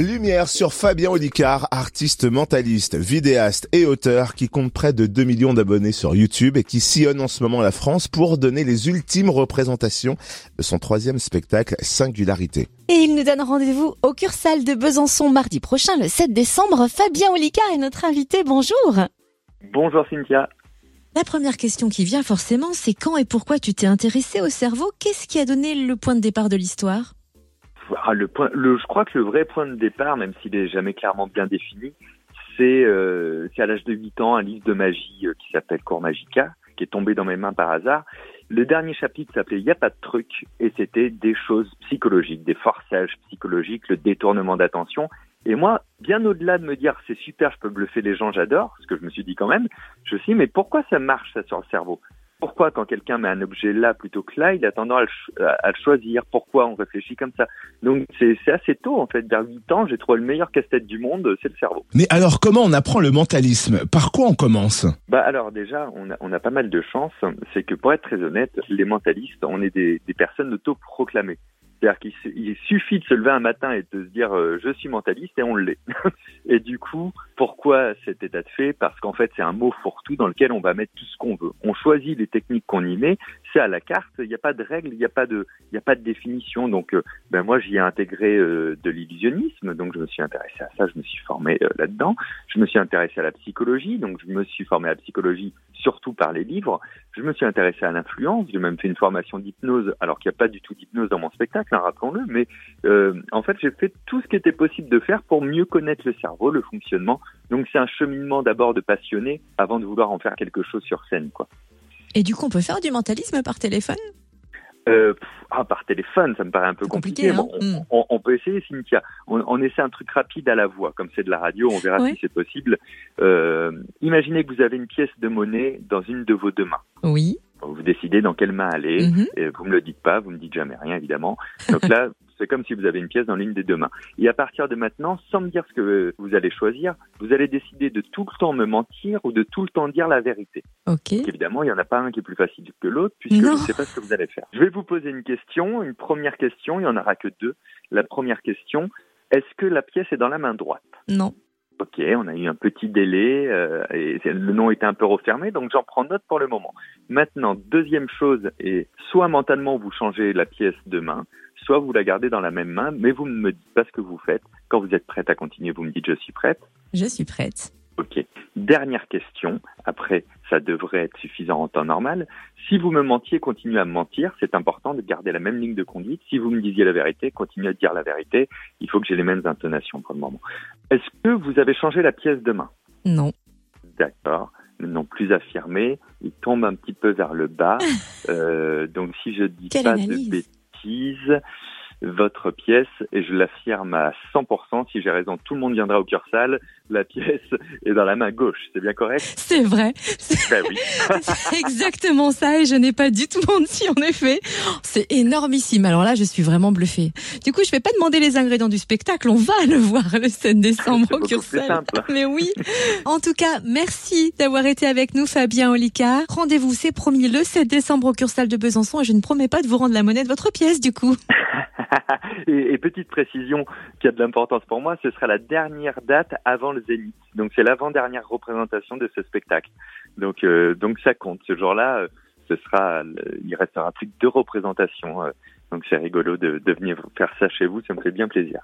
Lumière sur Fabien Olicard, artiste mentaliste, vidéaste et auteur qui compte près de 2 millions d'abonnés sur YouTube et qui sillonne en ce moment la France pour donner les ultimes représentations de son troisième spectacle Singularité. Et il nous donne rendez-vous au Cursal de Besançon mardi prochain, le 7 décembre. Fabien Olicard est notre invité. Bonjour. Bonjour Cynthia. La première question qui vient forcément, c'est quand et pourquoi tu t'es intéressé au cerveau? Qu'est-ce qui a donné le point de départ de l'histoire? Ah, je crois que le vrai point de départ, même s'il est jamais clairement bien défini, c'est euh, à l'âge de 8 ans un livre de magie euh, qui s'appelle Cours Magica, qui est tombé dans mes mains par hasard. Le dernier chapitre s'appelait n'y a pas de truc et c'était des choses psychologiques, des forçages psychologiques, le détournement d'attention. Et moi, bien au-delà de me dire c'est super, je peux bluffer les gens, j'adore, ce que je me suis dit quand même, je me suis dit mais pourquoi ça marche ça sur le cerveau? Pourquoi quand quelqu'un met un objet là plutôt que là, il a tendance à le, choisir? Pourquoi on réfléchit comme ça? Donc c'est assez tôt en fait, vers 8 ans, j'ai trouvé le meilleur casse-tête du monde, c'est le cerveau. Mais alors comment on apprend le mentalisme? Par quoi on commence? Bah alors déjà, on a, on a pas mal de chance, c'est que pour être très honnête, les mentalistes, on est des, des personnes autoproclamées. C'est-à-dire qu'il suffit de se lever un matin et de se dire euh, je suis mentaliste et on l'est. et du coup, pourquoi cet état de fait? Parce qu'en fait, c'est un mot fourre-tout dans lequel on va mettre tout ce qu'on veut. On choisit les techniques qu'on y met, c'est à la carte. Il n'y a pas de règles, il n'y a pas de, n'y a pas de définition. Donc, euh, ben moi, j'y ai intégré euh, de l'illusionnisme, donc je me suis intéressé à ça, je me suis formé là-dedans. Je me suis intéressé à la psychologie, donc je me suis formé à la psychologie surtout par les livres. Je me suis intéressé à l'influence. J'ai même fait une formation d'hypnose, alors qu'il n'y a pas du tout d'hypnose dans mon spectacle rappelons-le, mais euh, en fait, j'ai fait tout ce qui était possible de faire pour mieux connaître le cerveau, le fonctionnement. Donc, c'est un cheminement d'abord de passionné avant de vouloir en faire quelque chose sur scène, quoi. Et du coup, on peut faire du mentalisme par téléphone? Euh, ah, par téléphone, ça me paraît un peu compliqué. Hein. Hmm. on, peut essayer, Cynthia. On, on, essaie un truc rapide à la voix, comme c'est de la radio, on verra si c'est possible. Euh, imaginez que vous avez une pièce de monnaie dans une de vos deux mains. Oui. Vous décidez dans quelle main aller. Mhm. et vous me le dites pas, vous me dites jamais rien évidemment. Donc là, c'est comme si vous avez une pièce dans l'une des deux mains. Et à partir de maintenant, sans me dire ce que vous allez choisir, vous allez décider de tout le temps me mentir ou de tout le temps dire la vérité. Ok. évidemment, il n'y en a pas un qui est plus facile que l'autre puisque je ne sais pas ce que vous allez faire. Je vais vous poser une question, une première question, il n'y en aura que deux. La première question, est-ce que la pièce est dans la main droite? Non. Ok, on a eu un petit délai euh, et le nom était un peu refermé, donc j'en prends note pour le moment. Maintenant, deuxième chose, et soit mentalement vous changez la pièce de main, soit vous la gardez dans la même main, mais vous ne me dites pas ce que vous faites. Quand vous êtes prête à continuer, vous me dites je suis prête. Je suis prête. Ok. Dernière question. Après, ça devrait être suffisant en temps normal. Si vous me mentiez, continuez à me mentir. C'est important de garder la même ligne de conduite. Si vous me disiez la vérité, continuez à dire la vérité. Il faut que j'ai les mêmes intonations pour le moment. Est-ce que vous avez changé la pièce de main? Non. D'accord. Non plus affirmé. Il tombe un petit peu vers le bas. Euh, donc si je dis pas de bêtises, votre pièce, et je l'affirme à 100%, si j'ai raison, tout le monde viendra au cœur salle, la pièce est dans la main gauche, c'est bien correct? C'est vrai. Ben oui. c'est exactement ça, et je n'ai pas du tout menti, en effet. C'est énormissime. Alors là, je suis vraiment bluffée. Du coup, je vais pas demander les ingrédients du spectacle, on va le voir le 7 décembre au cœur salle. Mais oui. En tout cas, merci d'avoir été avec nous, Fabien Olicard. Rendez-vous, c'est promis, le 7 décembre au Cursal de Besançon, et je ne promets pas de vous rendre la monnaie de votre pièce, du coup. et, petite précision qui a de l'importance pour moi, ce sera la dernière date avant le Zénith. Donc c'est l'avant-dernière représentation de ce spectacle. Donc euh, donc ça compte. Ce jour-là, euh, ce sera, il restera plus que deux représentations. Euh. donc c'est rigolo de, de venir faire ça chez vous. Ça me fait bien plaisir.